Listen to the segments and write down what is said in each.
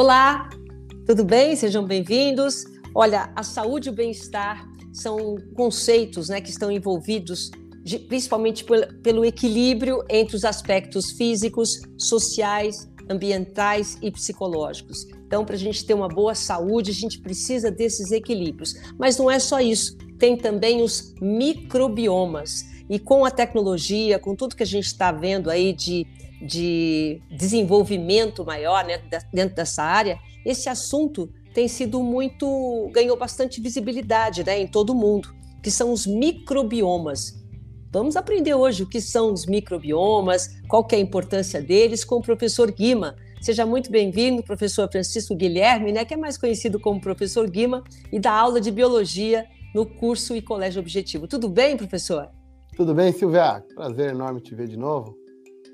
Olá, tudo bem? Sejam bem-vindos. Olha, a saúde e o bem-estar são conceitos né, que estão envolvidos de, principalmente pelo equilíbrio entre os aspectos físicos, sociais, ambientais e psicológicos. Então, para a gente ter uma boa saúde, a gente precisa desses equilíbrios. Mas não é só isso, tem também os microbiomas. E com a tecnologia, com tudo que a gente está vendo aí de, de desenvolvimento maior né, dentro dessa área, esse assunto tem sido muito. ganhou bastante visibilidade né, em todo o mundo, que são os microbiomas. Vamos aprender hoje o que são os microbiomas, qual que é a importância deles, com o professor Guima. Seja muito bem-vindo, professor Francisco Guilherme, né, que é mais conhecido como professor Guima, e dá aula de biologia no curso e colégio objetivo. Tudo bem, professor? Tudo bem, Silvia? Prazer enorme te ver de novo.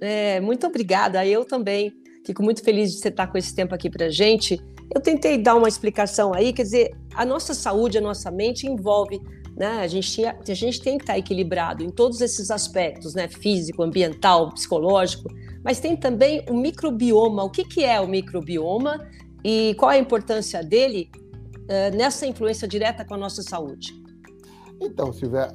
É, muito obrigada. Eu também fico muito feliz de você estar com esse tempo aqui para gente. Eu tentei dar uma explicação aí, quer dizer, a nossa saúde, a nossa mente envolve, né? A gente, a gente tem que estar equilibrado em todos esses aspectos, né? Físico, ambiental, psicológico, mas tem também o microbioma. O que, que é o microbioma e qual a importância dele uh, nessa influência direta com a nossa saúde? Então, Silvia,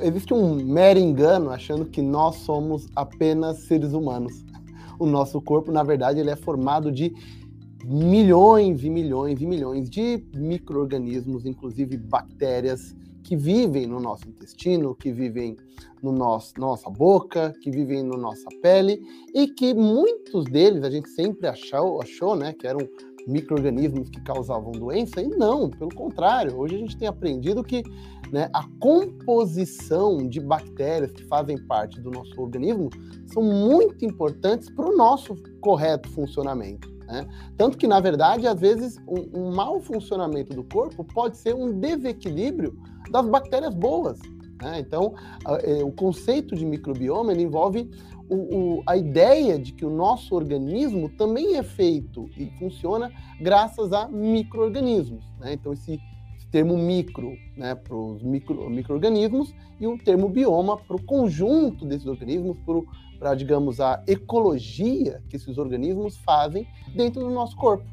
existe um mero engano achando que nós somos apenas seres humanos. O nosso corpo, na verdade, ele é formado de milhões e milhões e milhões de micro-organismos, inclusive bactérias, que vivem no nosso intestino, que vivem no nossa boca, que vivem na no nossa pele e que muitos deles a gente sempre achou, achou né, que eram micro-organismos que causavam doença, e não, pelo contrário, hoje a gente tem aprendido que né, a composição de bactérias que fazem parte do nosso organismo são muito importantes para o nosso correto funcionamento. Né? Tanto que, na verdade, às vezes, um, um mau funcionamento do corpo pode ser um desequilíbrio das bactérias boas. Né? Então, é, o conceito de microbioma envolve o, o, a ideia de que o nosso organismo também é feito e funciona graças a micro-organismos. Né? Então, esse, termo micro né, para os micro, micro-organismos e o termo bioma para o conjunto desses organismos, para, digamos, a ecologia que esses organismos fazem dentro do nosso corpo.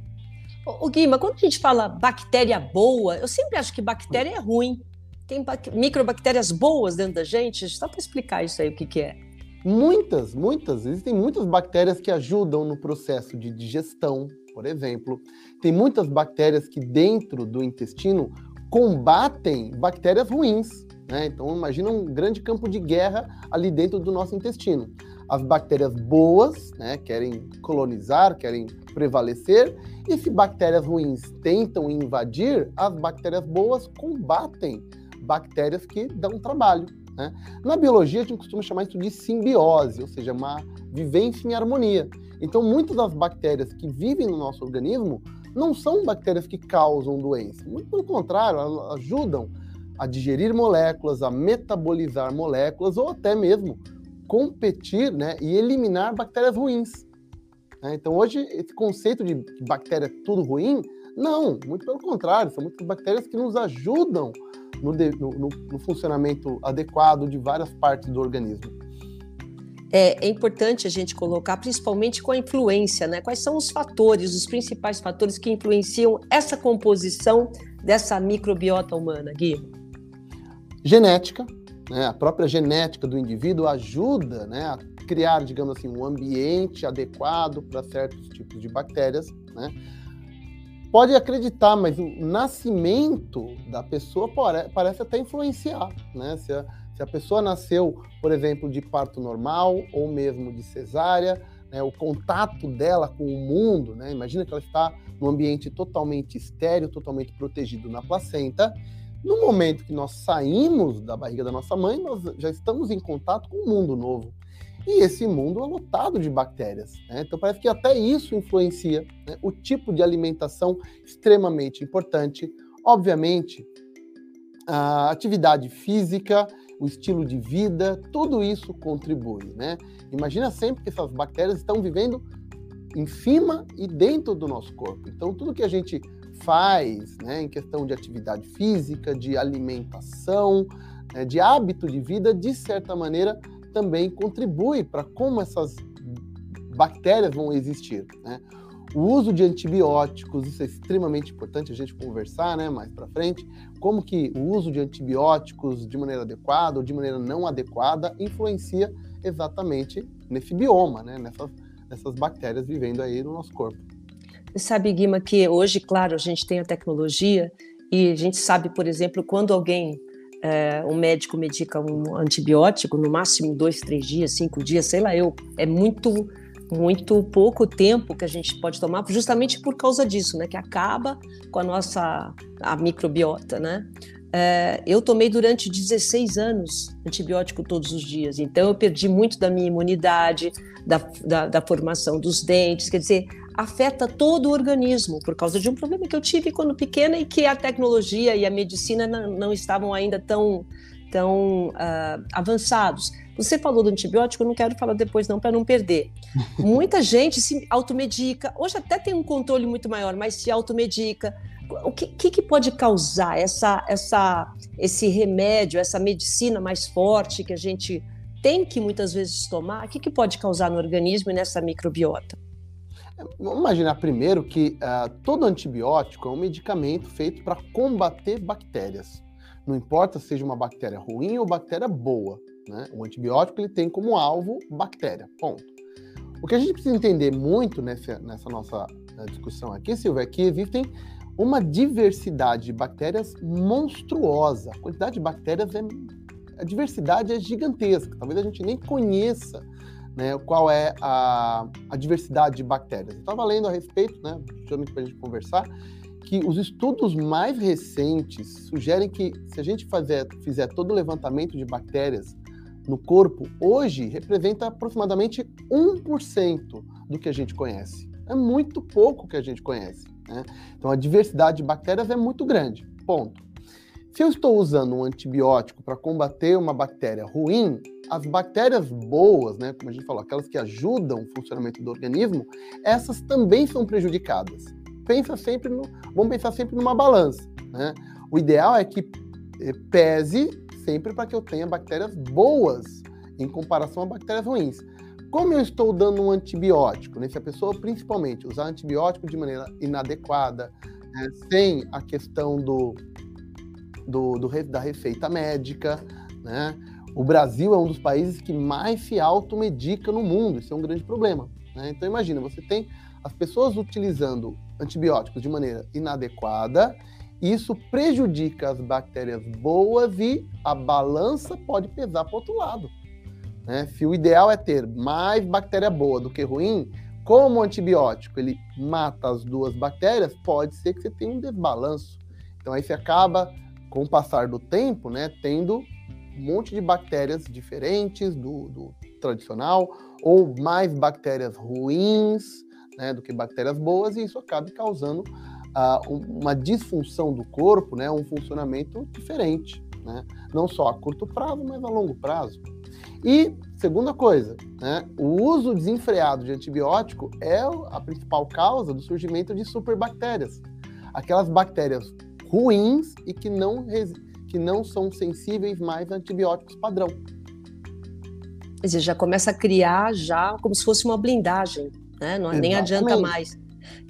O Guima, quando a gente fala bactéria boa, eu sempre acho que bactéria é ruim. Tem microbactérias boas dentro da gente? Só para explicar isso aí, o que, que é. Muitas, muitas. Existem muitas bactérias que ajudam no processo de digestão, por exemplo. Tem muitas bactérias que dentro do intestino combatem bactérias ruins. Né? Então, imagina um grande campo de guerra ali dentro do nosso intestino. As bactérias boas né, querem colonizar, querem prevalecer, e se bactérias ruins tentam invadir, as bactérias boas combatem bactérias que dão trabalho. Né? Na biologia, a gente costuma chamar isso de simbiose, ou seja, uma vivência em harmonia. Então, muitas das bactérias que vivem no nosso organismo não são bactérias que causam doença. Muito pelo contrário, elas ajudam a digerir moléculas, a metabolizar moléculas ou até mesmo competir né, e eliminar bactérias ruins. Né? Então, hoje, esse conceito de bactéria é tudo ruim, não, muito pelo contrário, são muitas bactérias que nos ajudam no, no, no funcionamento adequado de várias partes do organismo. É, é, importante a gente colocar, principalmente com a influência, né? Quais são os fatores, os principais fatores que influenciam essa composição dessa microbiota humana, Gui? Genética, né? A própria genética do indivíduo ajuda, né, a criar, digamos assim, um ambiente adequado para certos tipos de bactérias, né? pode acreditar, mas o nascimento da pessoa parece até influenciar, né? Se a, se a pessoa nasceu, por exemplo, de parto normal ou mesmo de cesárea, né, o contato dela com o mundo, né? Imagina que ela está num ambiente totalmente estéreo, totalmente protegido na placenta. No momento que nós saímos da barriga da nossa mãe, nós já estamos em contato com um mundo novo. E esse mundo é lotado de bactérias. Né? Então parece que até isso influencia né? o tipo de alimentação extremamente importante. Obviamente, a atividade física, o estilo de vida, tudo isso contribui. Né? Imagina sempre que essas bactérias estão vivendo em cima e dentro do nosso corpo. Então, tudo que a gente faz né, em questão de atividade física, de alimentação, né, de hábito de vida, de certa maneira, também contribui para como essas bactérias vão existir. Né? O uso de antibióticos, isso é extremamente importante a gente conversar, né, mais para frente, como que o uso de antibióticos de maneira adequada ou de maneira não adequada influencia exatamente nesse bioma, né, nessas, nessas bactérias vivendo aí no nosso corpo. Você sabe, Guima, que hoje, claro, a gente tem a tecnologia e a gente sabe, por exemplo, quando alguém, é, um médico medica um antibiótico, no máximo dois, três dias, cinco dias, sei lá, eu, é muito muito pouco tempo que a gente pode tomar, justamente por causa disso, né? Que acaba com a nossa a microbiota, né? É, eu tomei durante 16 anos antibiótico todos os dias, então eu perdi muito da minha imunidade, da, da, da formação dos dentes, quer dizer, afeta todo o organismo por causa de um problema que eu tive quando pequena e que a tecnologia e a medicina não, não estavam ainda tão, tão uh, avançados. Você falou do antibiótico, eu não quero falar depois não para não perder. Muita gente se automedica. Hoje até tem um controle muito maior, mas se automedica. O que, que, que pode causar essa, essa, esse remédio, essa medicina mais forte que a gente tem que muitas vezes tomar? O que, que pode causar no organismo e nessa microbiota? Vamos imaginar primeiro que uh, todo antibiótico é um medicamento feito para combater bactérias. Não importa se seja uma bactéria ruim ou bactéria boa. Né? O antibiótico ele tem como alvo bactéria, ponto. O que a gente precisa entender muito nessa, nessa nossa eh, discussão aqui, Silvia, é que existem uma diversidade de bactérias monstruosa. A quantidade de bactérias é. A diversidade é gigantesca. Talvez a gente nem conheça né, qual é a, a diversidade de bactérias. Eu estava lendo a respeito, né, justamente para a gente conversar, que os estudos mais recentes sugerem que se a gente fazer, fizer todo o levantamento de bactérias no corpo, hoje representa aproximadamente 1% do que a gente conhece. É muito pouco que a gente conhece. Né? Então a diversidade de bactérias é muito grande. Ponto. Se eu estou usando um antibiótico para combater uma bactéria ruim, as bactérias boas, né, como a gente falou, aquelas que ajudam o funcionamento do organismo, essas também são prejudicadas. Pensa sempre no, vamos pensar sempre numa balança. Né? O ideal é que eh, pese sempre para que eu tenha bactérias boas em comparação a bactérias ruins. Como eu estou dando um antibiótico, né, se a pessoa principalmente usar antibiótico de maneira inadequada, né, sem a questão do, do, do, da receita médica, né, o Brasil é um dos países que mais se automedica no mundo, isso é um grande problema. Né? Então imagina, você tem as pessoas utilizando antibióticos de maneira inadequada isso prejudica as bactérias boas e a balança pode pesar para o outro lado. Né? Se o ideal é ter mais bactéria boa do que ruim, como o antibiótico ele mata as duas bactérias, pode ser que você tenha um desbalanço. Então aí você acaba, com o passar do tempo, né, tendo um monte de bactérias diferentes do, do tradicional, ou mais bactérias ruins né, do que bactérias boas, e isso acaba causando uh, uma disfunção do corpo, né, um funcionamento diferente, né? não só a curto prazo, mas a longo prazo. E, segunda coisa, né, o uso desenfreado de antibiótico é a principal causa do surgimento de superbactérias, aquelas bactérias ruins e que não, que não são sensíveis mais a antibióticos padrão. Quer dizer, já começa a criar já como se fosse uma blindagem, né? Não, nem adianta mais.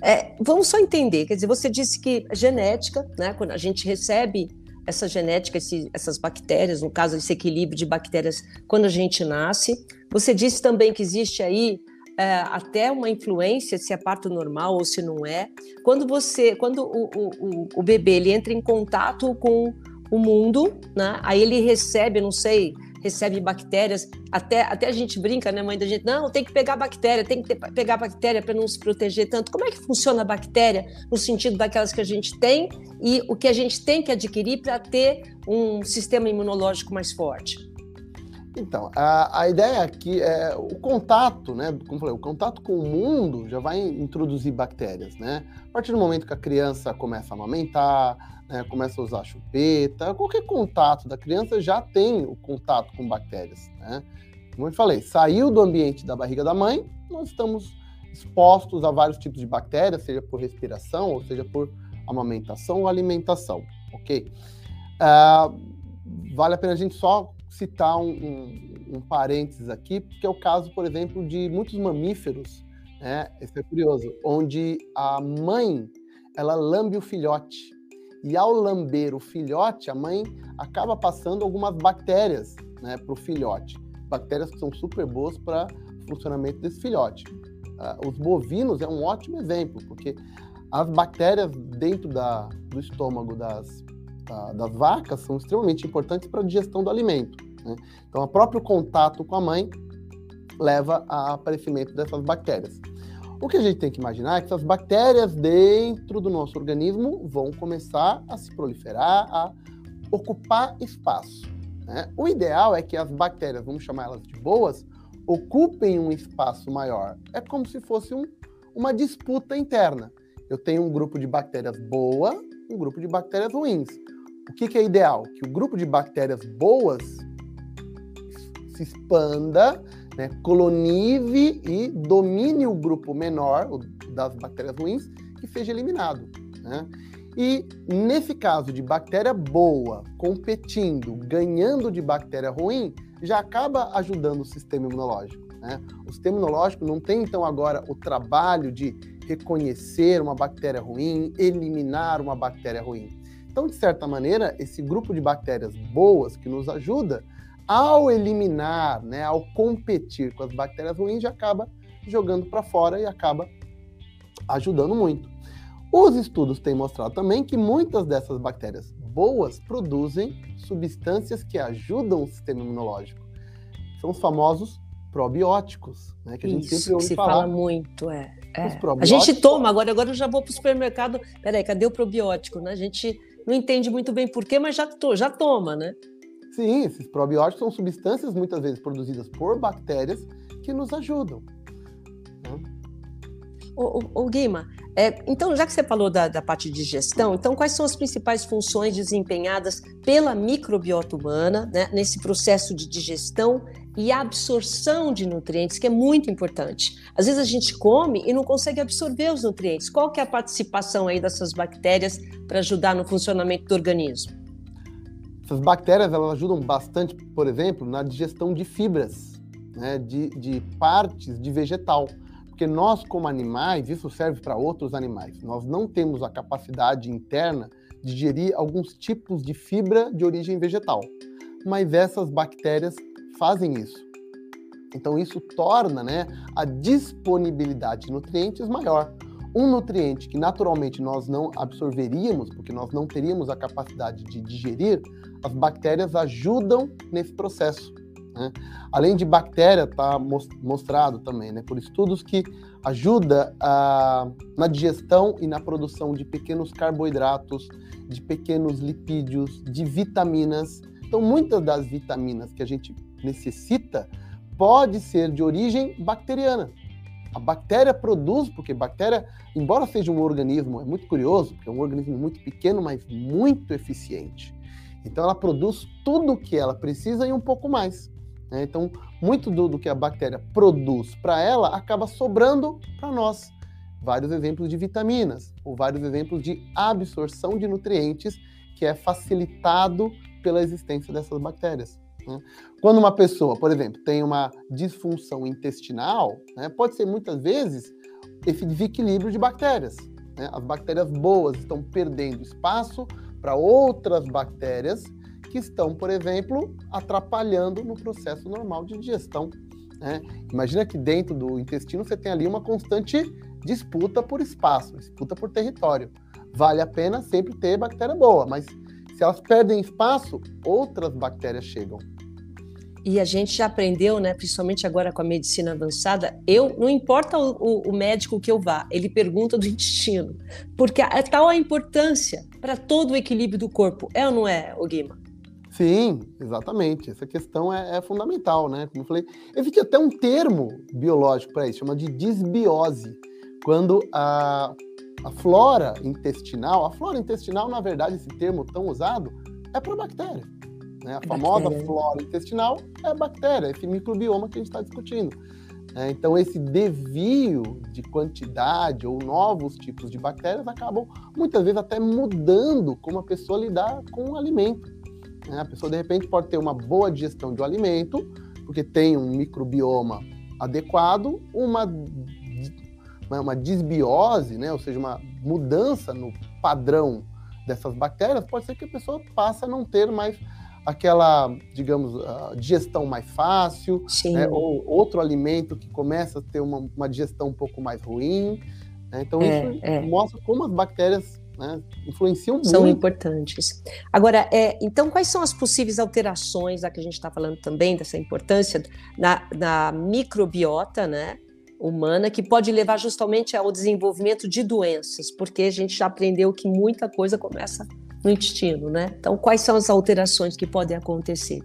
É, vamos só entender, quer dizer, você disse que genética, né, quando a gente recebe essa genética, esse, essas bactérias, no caso, esse equilíbrio de bactérias quando a gente nasce. Você disse também que existe aí é, até uma influência se é parto normal ou se não é. Quando você, quando o, o, o bebê ele entra em contato com o mundo, né, aí ele recebe, não sei, recebe bactérias. Até, até a gente brinca, né, mãe da gente? Não, tem que pegar bactéria, tem que ter, pegar bactéria para não se proteger tanto. Como é que funciona a bactéria no sentido daquelas que a gente tem e o que a gente tem que adquirir para ter um sistema imunológico mais forte? Então, a, a ideia aqui é o contato, né? Como falei, o contato com o mundo já vai introduzir bactérias, né? A partir do momento que a criança começa a amamentar, né, começa a usar chupeta, qualquer contato da criança já tem o contato com bactérias, né? Como eu falei, saiu do ambiente da barriga da mãe, nós estamos expostos a vários tipos de bactérias, seja por respiração, ou seja por amamentação ou alimentação, ok? Uh, vale a pena a gente só citar um, um, um parênteses aqui, porque é o caso, por exemplo, de muitos mamíferos né? Isso é curioso, onde a mãe ela lambe o filhote e ao lamber o filhote, a mãe acaba passando algumas bactérias né, para o filhote. Bactérias que são super boas para funcionamento desse filhote. Uh, os bovinos é um ótimo exemplo, porque as bactérias dentro da, do estômago das, da, das vacas são extremamente importantes para a digestão do alimento. Né? Então, o próprio contato com a mãe leva ao aparecimento dessas bactérias. O que a gente tem que imaginar é que essas bactérias dentro do nosso organismo vão começar a se proliferar, a ocupar espaço. Né? O ideal é que as bactérias, vamos chamar elas de boas, ocupem um espaço maior. É como se fosse um, uma disputa interna. Eu tenho um grupo de bactérias boa, um grupo de bactérias ruins. O que, que é ideal? Que o grupo de bactérias boas se expanda né, colonize e domine o grupo menor o, das bactérias ruins que seja eliminado. Né? E nesse caso de bactéria boa competindo, ganhando de bactéria ruim, já acaba ajudando o sistema imunológico. Né? O sistema imunológico não tem então agora o trabalho de reconhecer uma bactéria ruim, eliminar uma bactéria ruim. Então, de certa maneira, esse grupo de bactérias boas que nos ajuda ao eliminar, né, ao competir com as bactérias ruins, já acaba jogando para fora e acaba ajudando muito. Os estudos têm mostrado também que muitas dessas bactérias boas produzem substâncias que ajudam o sistema imunológico. São os famosos probióticos, né, que a gente Isso, sempre ouve se falar. fala muito, é. É. A gente toma, agora, agora eu já vou para o supermercado, peraí, cadê o probiótico? Né? A gente não entende muito bem porquê, mas já, to, já toma, né? Sim, esses probióticos são substâncias muitas vezes produzidas por bactérias que nos ajudam. Né? O, Guima, é, então já que você falou da, da parte de digestão, então quais são as principais funções desempenhadas pela microbiota humana né, nesse processo de digestão e absorção de nutrientes, que é muito importante. Às vezes a gente come e não consegue absorver os nutrientes. Qual que é a participação aí dessas bactérias para ajudar no funcionamento do organismo? Essas bactérias elas ajudam bastante, por exemplo, na digestão de fibras, né, de, de partes de vegetal. Porque nós, como animais, isso serve para outros animais, nós não temos a capacidade interna de digerir alguns tipos de fibra de origem vegetal. Mas essas bactérias fazem isso. Então, isso torna né, a disponibilidade de nutrientes maior um nutriente que naturalmente nós não absorveríamos, porque nós não teríamos a capacidade de digerir, as bactérias ajudam nesse processo. Né? Além de bactéria, está mostrado também né, por estudos que ajuda a, na digestão e na produção de pequenos carboidratos, de pequenos lipídios, de vitaminas. Então, muitas das vitaminas que a gente necessita pode ser de origem bacteriana. A bactéria produz, porque bactéria, embora seja um organismo, é muito curioso, porque é um organismo muito pequeno, mas muito eficiente. Então ela produz tudo o que ela precisa e um pouco mais. Né? Então, muito do, do que a bactéria produz para ela acaba sobrando para nós. Vários exemplos de vitaminas, ou vários exemplos de absorção de nutrientes, que é facilitado pela existência dessas bactérias. Né? Quando uma pessoa, por exemplo, tem uma disfunção intestinal, né, pode ser muitas vezes esse desequilíbrio de bactérias. Né? As bactérias boas estão perdendo espaço para outras bactérias que estão, por exemplo, atrapalhando no processo normal de digestão. Né? Imagina que dentro do intestino você tem ali uma constante disputa por espaço, disputa por território. Vale a pena sempre ter bactéria boa, mas se elas perdem espaço, outras bactérias chegam. E a gente já aprendeu, né, principalmente agora com a medicina avançada, eu não importa o, o, o médico que eu vá, ele pergunta do intestino, porque é tal a importância para todo o equilíbrio do corpo, é ou não é, Guima? Sim, exatamente. Essa questão é, é, fundamental, né? Como eu falei, existe até um termo biológico para isso, chama de disbiose. Quando a a flora intestinal, a flora intestinal, na verdade, esse termo tão usado é para bactéria. Né? A é famosa bactéria. flora intestinal é a bactéria, esse microbioma que a gente está discutindo. É, então, esse desvio de quantidade ou novos tipos de bactérias acabam muitas vezes até mudando como a pessoa lidar com o alimento. Né? A pessoa, de repente, pode ter uma boa digestão de um alimento, porque tem um microbioma adequado, uma uma desbiose, né, ou seja, uma mudança no padrão dessas bactérias, pode ser que a pessoa passe a não ter mais aquela, digamos, digestão mais fácil, né, ou outro alimento que começa a ter uma, uma digestão um pouco mais ruim. Né? Então, é, isso é. mostra como as bactérias né, influenciam muito. São importantes. Agora, é, então, quais são as possíveis alterações, já que a gente está falando também dessa importância na, na microbiota, né? Humana que pode levar justamente ao desenvolvimento de doenças, porque a gente já aprendeu que muita coisa começa no intestino, né? Então, quais são as alterações que podem acontecer?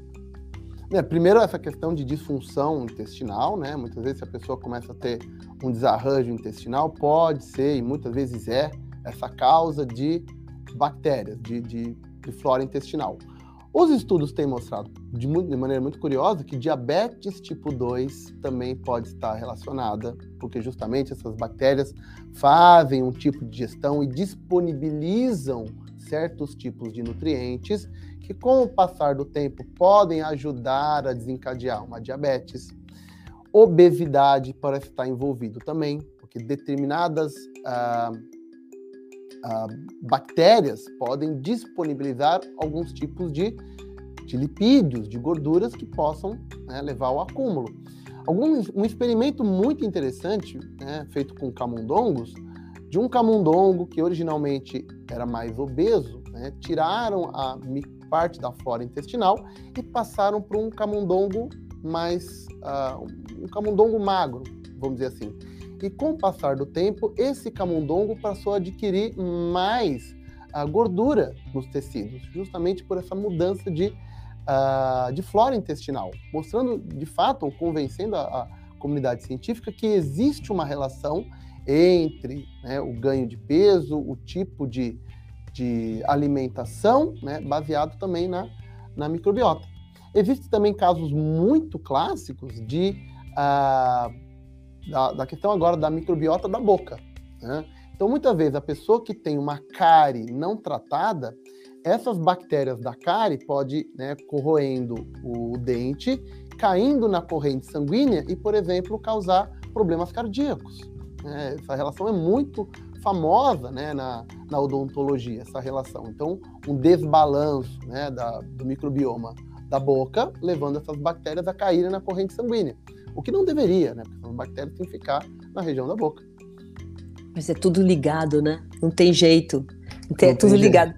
É, primeiro, essa questão de disfunção intestinal, né? Muitas vezes, se a pessoa começa a ter um desarranjo intestinal, pode ser, e muitas vezes é, essa causa de bactérias, de, de, de flora intestinal. Os estudos têm mostrado, de, muito, de, maneira muito curiosa, que diabetes tipo 2 também pode estar relacionada, porque justamente essas bactérias fazem um tipo de digestão e disponibilizam certos tipos de nutrientes que, com o passar do tempo, podem ajudar a desencadear uma diabetes. Obesidade parece estar envolvido também, porque determinadas ah, ah, bactérias podem disponibilizar alguns tipos de, de lipídios, de gorduras que possam né, levar ao acúmulo. Algum, um experimento muito interessante, né, feito com camundongos, de um camundongo que originalmente era mais obeso, né, tiraram a parte da flora intestinal e passaram para um camundongo mais uh, um camundongo magro, vamos dizer assim. E com o passar do tempo, esse camundongo passou a adquirir mais uh, gordura nos tecidos, justamente por essa mudança de, uh, de flora intestinal, mostrando de fato, ou convencendo a, a comunidade científica que existe uma relação entre né, o ganho de peso, o tipo de, de alimentação, né, baseado também na, na microbiota. Existem também casos muito clássicos de, uh, da, da, questão agora da microbiota da boca. Né? Então, muitas vezes, a pessoa que tem uma cárie não tratada, essas bactérias da cárie podem, né, corroendo o dente, caindo na corrente sanguínea e, por exemplo, causar problemas cardíacos. Né? Essa relação é muito famosa né, na, na, odontologia, essa relação. Então, um desbalanço né, da, do microbioma da boca, levando essas bactérias a caírem na corrente sanguínea. O que não deveria, né? Porque as bactérias têm que ficar na região da boca. Mas é tudo ligado, né? Não tem jeito. É tudo ligado.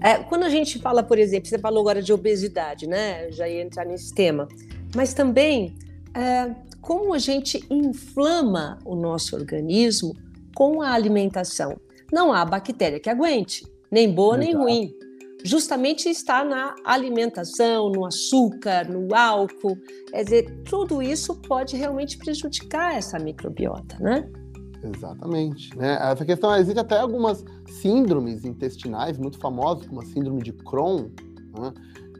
É, quando a gente fala, por exemplo, você falou agora de obesidade, né? Já ia entrar nesse tema. Mas também é, como a gente inflama o nosso organismo com a alimentação. Não há bactéria que aguente, nem boa nem ruim. Justamente está na alimentação, no açúcar, no álcool. Quer dizer, tudo isso pode realmente prejudicar essa microbiota, né? Exatamente. Né? Essa questão, existe até algumas síndromes intestinais muito famosas, como a síndrome de Crohn, né?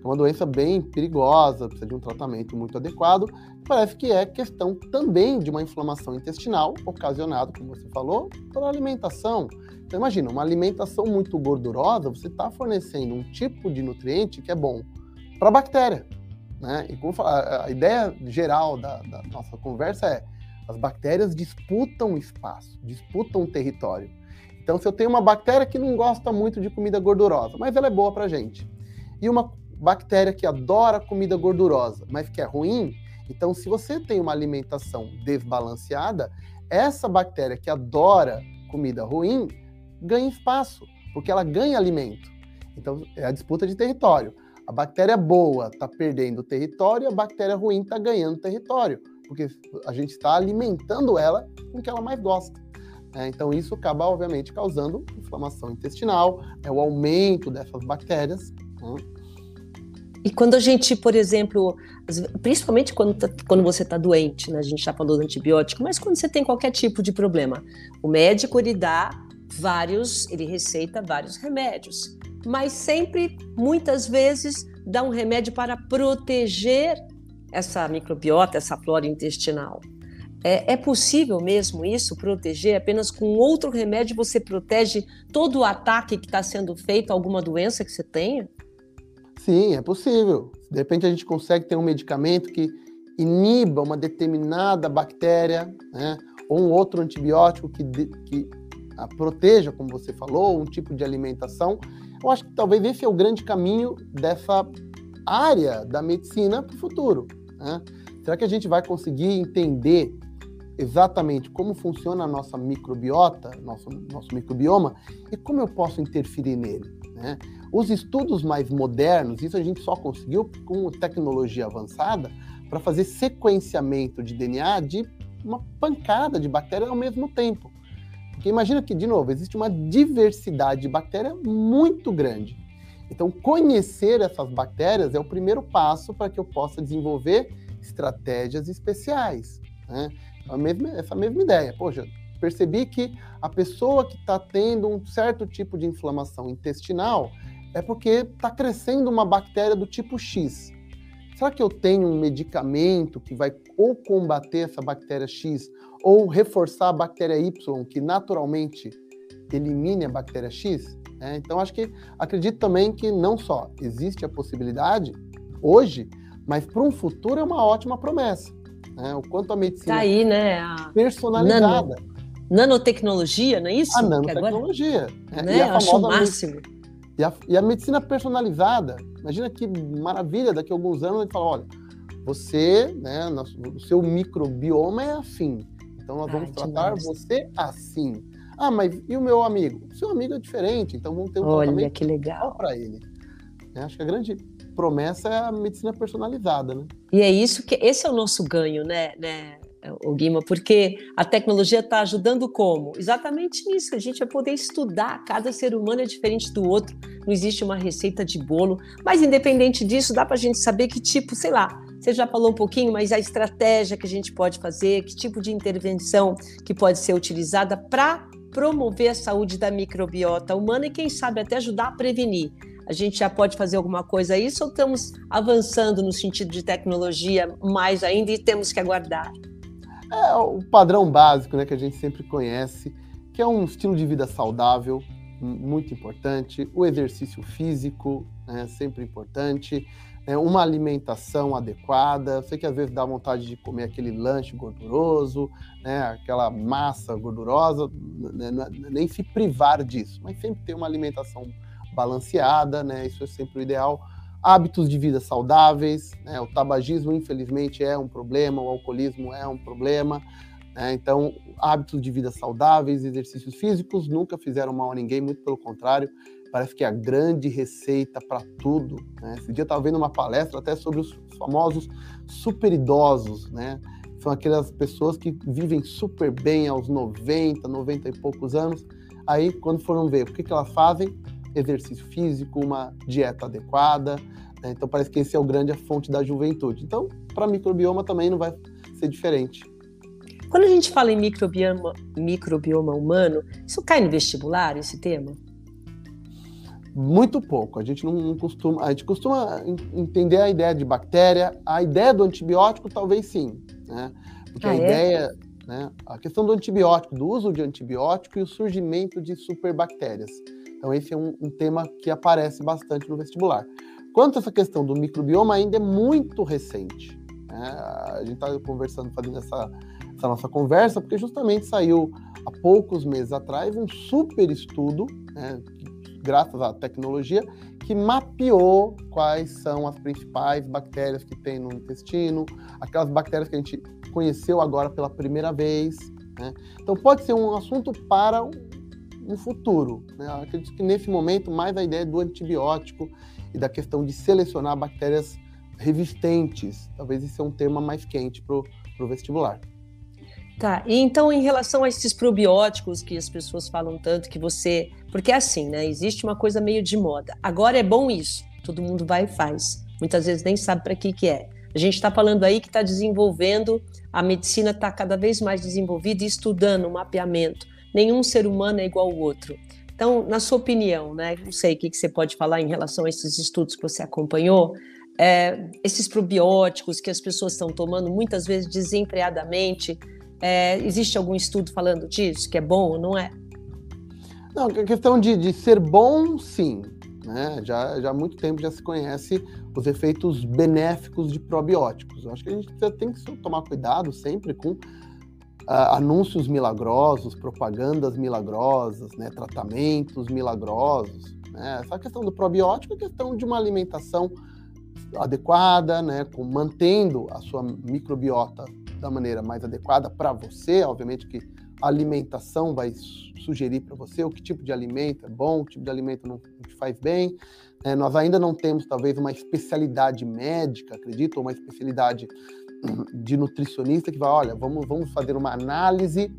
É uma doença bem perigosa, precisa de um tratamento muito adequado. Parece que é questão também de uma inflamação intestinal ocasionada, como você falou, pela alimentação. Então imagina, uma alimentação muito gordurosa, você está fornecendo um tipo de nutriente que é bom para a bactéria. Né? E como a, ideia geral da, da nossa conversa é as bactérias disputam espaço, disputam território. Então, se eu tenho uma bactéria que não gosta muito de comida gordurosa, mas ela é boa para gente, e uma bactéria que adora comida gordurosa, mas que é ruim. Então, se você tem uma alimentação desbalanceada, essa bactéria que adora comida ruim ganha espaço, porque ela ganha alimento. Então, é a disputa de território. A bactéria boa está perdendo território, a bactéria ruim está ganhando território, porque a gente está alimentando ela com o que ela mais gosta. É, então, isso acaba, obviamente, causando inflamação intestinal, é o aumento dessas bactérias. Né? E quando a gente, por exemplo, principalmente quando, tá, quando você está doente, né? a gente já falou do antibiótico, mas quando você tem qualquer tipo de problema, o médico ele dá vários, ele receita vários remédios, mas sempre, muitas vezes, dá um remédio para proteger essa microbiota, essa flora intestinal. É, é, possível mesmo isso, proteger? Apenas com outro remédio você protege todo o ataque que está sendo feito a alguma doença que você tenha? Sim, é possível. De repente a gente consegue ter um medicamento que iniba uma determinada bactéria, né? ou um outro antibiótico que, que a proteja, como você falou, um tipo de alimentação. Eu acho que talvez esse é o grande caminho dessa área da medicina para o futuro. Né? Será que a gente vai conseguir entender exatamente como funciona a nossa microbiota, nosso, nosso microbioma, e como eu posso interferir nele? Né? Os estudos mais modernos, isso a gente só conseguiu com tecnologia avançada, para fazer sequenciamento de DNA de uma pancada de bactérias ao mesmo tempo. Porque imagina que, de novo, existe uma diversidade de bactérias muito grande. Então, conhecer essas bactérias é o primeiro passo para que eu possa desenvolver estratégias especiais. Né? A mesma, essa mesma ideia. Poxa, percebi que a pessoa que está tendo um certo tipo de inflamação intestinal é porque está crescendo uma bactéria do tipo X. Será que eu tenho um medicamento que vai ou combater essa bactéria X ou reforçar a bactéria Y, que naturalmente elimine a bactéria X. Né? Então, acho que acredito também que não só existe a possibilidade hoje, mas para um futuro é uma ótima promessa. Né? O quanto a medicina tá aí, né? A personalizada. Nano, nanotecnologia, não é isso? A nanotecnologia. Agora, né? E a acho o máximo. E a, e a medicina personalizada. Imagina que maravilha, daqui a alguns anos a gente fala, olha, você, né, o seu microbioma é assim. Então nós vamos Ai, tratar você assim. Ah, mas e o meu amigo? O seu amigo é diferente, então vamos ter um Olha, tratamento que legal para ele. Eu acho que a grande promessa é a medicina personalizada, né? E é isso que esse é o nosso ganho, né, né, o Guima, porque a tecnologia está ajudando como? Exatamente nisso. A gente vai poder estudar. Cada ser humano é diferente do outro. Não existe uma receita de bolo. Mas independente disso, dá para a gente saber que tipo, sei lá, você já falou um pouquinho, mas a estratégia que a gente pode fazer, que tipo de intervenção que pode ser utilizada para promover a saúde da microbiota humana e, quem sabe, até ajudar a prevenir. A gente já pode fazer alguma coisa aí ou estamos avançando no sentido de tecnologia mais ainda e temos que aguardar? É o padrão básico né, que a gente sempre conhece, que é um estilo de vida saudável, muito importante, o exercício físico, é sempre importante, é, uma alimentação adequada. Eu sei que às vezes dá vontade de comer aquele lanche gorduroso, né, aquela massa gordurosa, né, nem se privar disso, mas sempre ter uma alimentação balanceada, né, isso é sempre o ideal. Hábitos de vida saudáveis, né, o tabagismo, infelizmente, é um problema, o alcoolismo é um problema. Né, então, hábitos de vida saudáveis, exercícios físicos nunca fizeram mal a ninguém, muito pelo contrário, parece que é a grande receita para tudo. Né? Esse dia eu estava vendo uma palestra até sobre os famosos super idosos, né? São aquelas pessoas que vivem super bem aos 90, 90 e poucos anos. Aí, quando foram ver o que, que elas fazem, exercício físico, uma dieta adequada. Né? Então, parece que esse é o grande a fonte da juventude. Então, para microbioma também não vai ser diferente. Quando a gente fala em microbioma, microbioma humano, isso cai no vestibular, esse tema? Muito pouco. A gente não costuma. A gente costuma entender a ideia de bactéria. A ideia do antibiótico, talvez sim. Né? Porque ah, a é? ideia. Né, a questão do antibiótico, do uso de antibiótico e o surgimento de superbactérias. Então, esse é um, um tema que aparece bastante no vestibular. Quanto a essa questão do microbioma, ainda é muito recente. Né? A gente está conversando, fazendo essa, essa nossa conversa, porque justamente saiu há poucos meses atrás um super estudo né, graças à tecnologia, que mapeou quais são as principais bactérias que tem no intestino, aquelas bactérias que a gente conheceu agora pela primeira vez. Né? Então, pode ser um assunto para um futuro. Né? Acredito que nesse momento, mais a ideia do antibiótico e da questão de selecionar bactérias resistentes. Talvez esse é um tema mais quente para o vestibular. Tá, e então em relação a esses probióticos que as pessoas falam tanto que você. Porque é assim, né? Existe uma coisa meio de moda. Agora é bom isso, todo mundo vai e faz. Muitas vezes nem sabe para que, que é. A gente está falando aí que está desenvolvendo, a medicina está cada vez mais desenvolvida e estudando o mapeamento. Nenhum ser humano é igual ao outro. Então, na sua opinião, né? Não sei o que, você pode falar em relação a esses estudos que você acompanhou. É, esses probióticos que as pessoas estão tomando muitas vezes desempregadamente, é, existe algum estudo falando disso, que é bom ou não é? Não, a questão de, de ser bom, sim. Né? Já, já há muito tempo já se conhece os efeitos benéficos de probióticos. Eu acho que a gente tem que tomar cuidado sempre com uh, anúncios milagrosos, propagandas milagrosas, né, tratamentos milagrosos. Né? Essa questão do probiótico é questão de uma alimentação adequada, né, com, mantendo a sua microbiota da maneira mais adequada para você. Obviamente que a alimentação vai sugerir para você o que tipo de alimento é bom, o tipo de alimento não te faz bem. É, nós ainda não temos, talvez, uma especialidade médica, acredito, ou uma especialidade de nutricionista que vai, olha, vamos, vamos fazer uma análise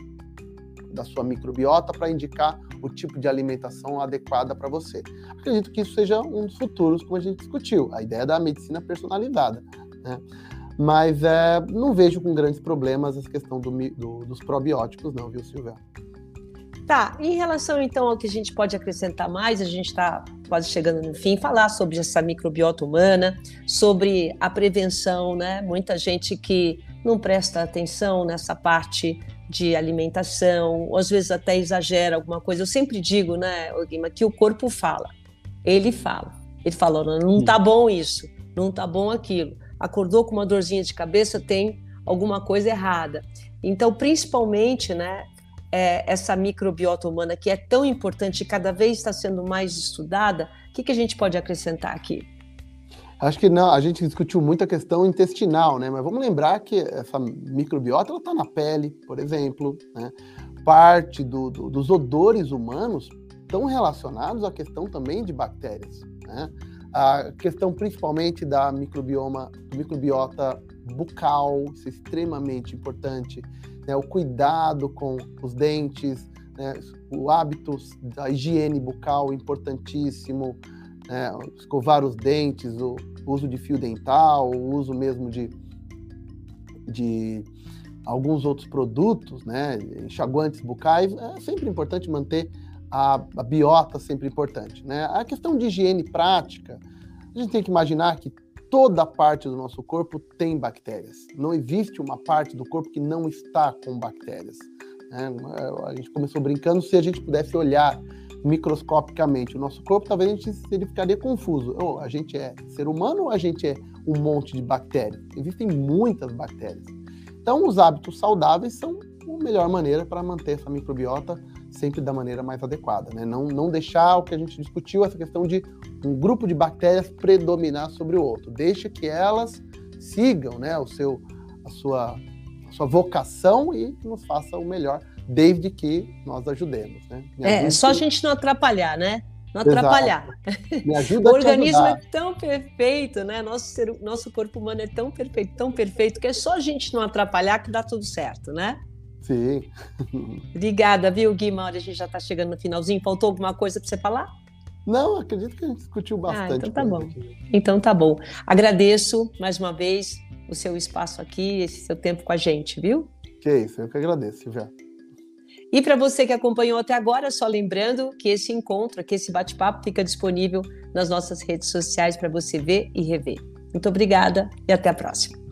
da sua microbiota para indicar o tipo de alimentação adequada para você. Acredito que isso seja um dos futuros, como a gente discutiu, a ideia da medicina personalizada. Né? Mas é, não vejo com grandes problemas essa questão do, do, dos probióticos, não, viu, Silvia? Tá, em relação então ao que a gente pode acrescentar mais, a gente está quase chegando no fim, falar sobre essa microbiota humana, sobre a prevenção, né? Muita gente que não presta atenção nessa parte de alimentação, ou às vezes até exagera alguma coisa. Eu sempre digo, né, Guima, que o corpo fala. Ele fala. Ele fala, não tá bom isso, não tá bom aquilo. Acordou com uma dorzinha de cabeça, tem alguma coisa errada. Então, principalmente, né, é, essa microbiota humana que é tão importante e cada vez está sendo mais estudada, o que, que a gente pode acrescentar aqui? Acho que não, a gente discutiu muito a questão intestinal, né? Mas vamos lembrar que essa microbiota está na pele, por exemplo, né? Parte do, do, dos odores humanos estão relacionados à questão também de bactérias, né? A questão principalmente da microbioma, microbiota bucal, isso é extremamente importante né, o cuidado com os dentes, né, o hábito da higiene bucal importantíssimo, né, escovar os dentes, o uso de fio dental, o uso mesmo de, de alguns outros produtos, né, enxaguantes bucais, é sempre importante manter a, a biota sempre importante. Né? A questão de higiene prática, a gente tem que imaginar que toda parte do nosso corpo tem bactérias. Não existe uma parte do corpo que não está com bactérias. Né? A gente começou brincando, se a gente pudesse olhar microscopicamente o nosso corpo, talvez a gente ele ficaria confuso. Oh, a gente é ser humano ou a gente é um monte de bactérias? Existem muitas bactérias. Então, os hábitos saudáveis são a melhor maneira para manter essa microbiota sempre da maneira mais adequada, né? Não, não deixar o que a gente discutiu, essa questão de um grupo de bactérias predominar sobre o outro. Deixa que elas sigam, né, o seu, a sua, a sua vocação e nos faça o melhor, desde que nós ajudemos, né? é, só a gente não atrapalhar, né? Não atrapalhar. Me ajuda o organismo é tão perfeito, né? Nosso, ser, nosso corpo humano é tão perfeito, tão perfeito, que é só a gente não atrapalhar que dá tudo certo, né? Sim. Obrigada, viu, Guima? A gente já está chegando no finalzinho. Faltou alguma coisa para você falar? Não, acredito que a gente discutiu bastante. Ah, então tá bom. Aqui. Então tá bom. Agradeço mais uma vez o seu espaço aqui, esse seu tempo com a gente, viu? Que isso, eu que agradeço, Silvia. E para você que acompanhou até agora, só lembrando que esse encontro, que esse bate-papo fica disponível nas nossas redes sociais para você ver e rever. Muito obrigada e até a próxima.